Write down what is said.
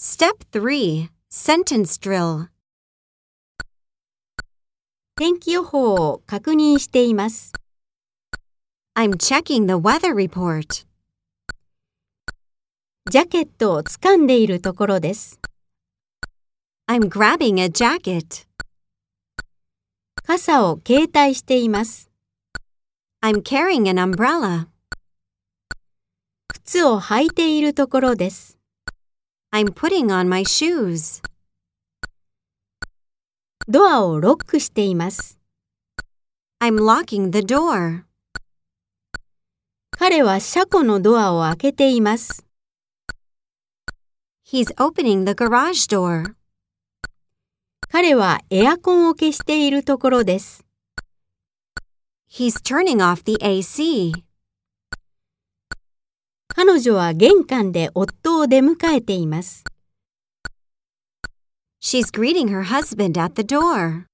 Step 3 Sentence Drill 天気予報を確認しています。I'm checking the weather report. ジャケットを掴んでいるところです。I'm grabbing a jacket. 傘を携帯しています。I'm carrying an umbrella. 靴を履いているところです。I'm putting on my shoes. ドアをロックしています。I'm locking the door. 彼は車庫のドアを開けています。He's opening the garage door. 彼はエアコンを消しているところです。He's turning off the AC. 彼女は玄関で夫を出迎えています。She's greeting her husband at the door.